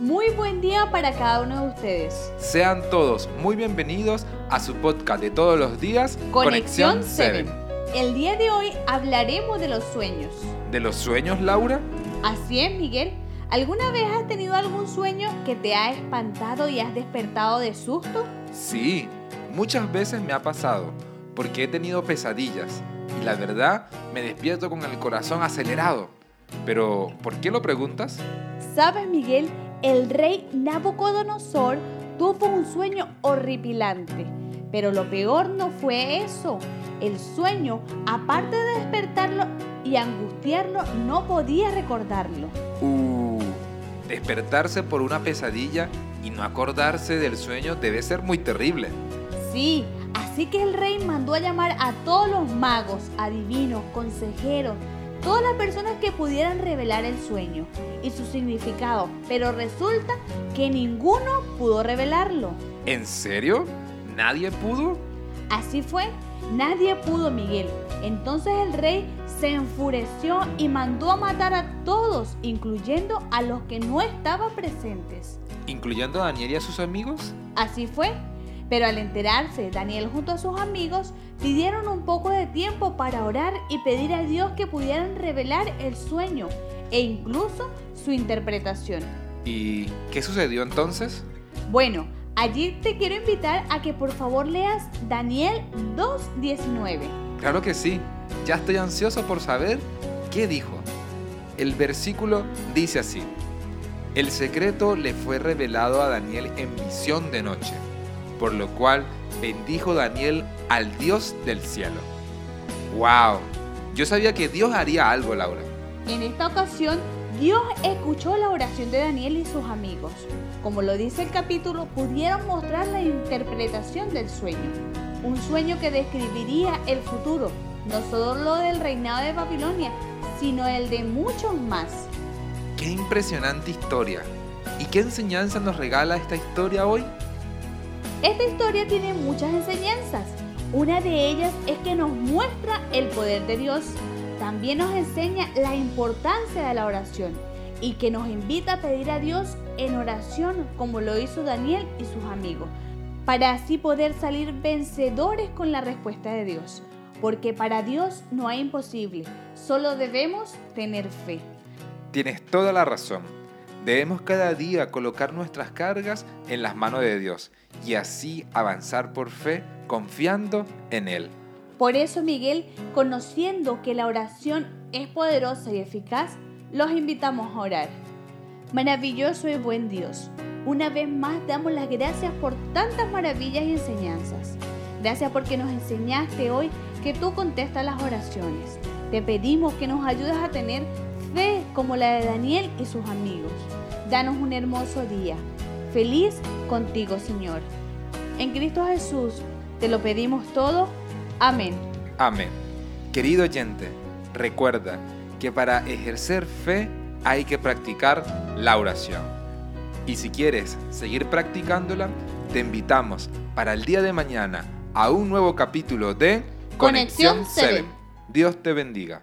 Muy buen día para cada uno de ustedes. Sean todos muy bienvenidos a su podcast de todos los días, Conexión 7. El día de hoy hablaremos de los sueños. ¿De los sueños, Laura? Así es, Miguel. ¿Alguna vez has tenido algún sueño que te ha espantado y has despertado de susto? Sí, muchas veces me ha pasado, porque he tenido pesadillas y la verdad me despierto con el corazón acelerado. Pero, ¿por qué lo preguntas? Sabes, Miguel, el rey Nabucodonosor tuvo un sueño horripilante. Pero lo peor no fue eso. El sueño, aparte de despertarlo y angustiarlo, no podía recordarlo. Uh, despertarse por una pesadilla y no acordarse del sueño debe ser muy terrible. Sí, así que el rey mandó a llamar a todos los magos, adivinos, consejeros, todas las personas que pudieran revelar el sueño y su significado, pero resulta que ninguno pudo revelarlo. ¿En serio? ¿Nadie pudo? Así fue, nadie pudo, Miguel. Entonces el rey se enfureció y mandó a matar a todos, incluyendo a los que no estaban presentes. ¿Incluyendo a Daniel y a sus amigos? Así fue, pero al enterarse, Daniel junto a sus amigos pidieron un poco de tiempo para orar y pedir a Dios que pudieran revelar el sueño e incluso su interpretación. ¿Y qué sucedió entonces? Bueno, allí te quiero invitar a que por favor leas Daniel 2.19. Claro que sí, ya estoy ansioso por saber qué dijo. El versículo dice así, el secreto le fue revelado a Daniel en visión de noche por lo cual bendijo Daniel al Dios del cielo. ¡Wow! Yo sabía que Dios haría algo, Laura. En esta ocasión, Dios escuchó la oración de Daniel y sus amigos. Como lo dice el capítulo, pudieron mostrar la interpretación del sueño. Un sueño que describiría el futuro, no solo lo del reinado de Babilonia, sino el de muchos más. ¡Qué impresionante historia! ¿Y qué enseñanza nos regala esta historia hoy? Esta historia tiene muchas enseñanzas. Una de ellas es que nos muestra el poder de Dios. También nos enseña la importancia de la oración y que nos invita a pedir a Dios en oración como lo hizo Daniel y sus amigos, para así poder salir vencedores con la respuesta de Dios. Porque para Dios no hay imposible, solo debemos tener fe. Tienes toda la razón. Debemos cada día colocar nuestras cargas en las manos de Dios y así avanzar por fe confiando en Él. Por eso, Miguel, conociendo que la oración es poderosa y eficaz, los invitamos a orar. Maravilloso y buen Dios, una vez más damos las gracias por tantas maravillas y enseñanzas. Gracias porque nos enseñaste hoy que tú contestas las oraciones. Te pedimos que nos ayudes a tener fe como la de Daniel y sus amigos. Danos un hermoso día. Feliz contigo, Señor. En Cristo Jesús te lo pedimos todo. Amén. Amén. Querido oyente, recuerda que para ejercer fe hay que practicar la oración. Y si quieres seguir practicándola, te invitamos para el día de mañana a un nuevo capítulo de Conexión 7. Dios te bendiga.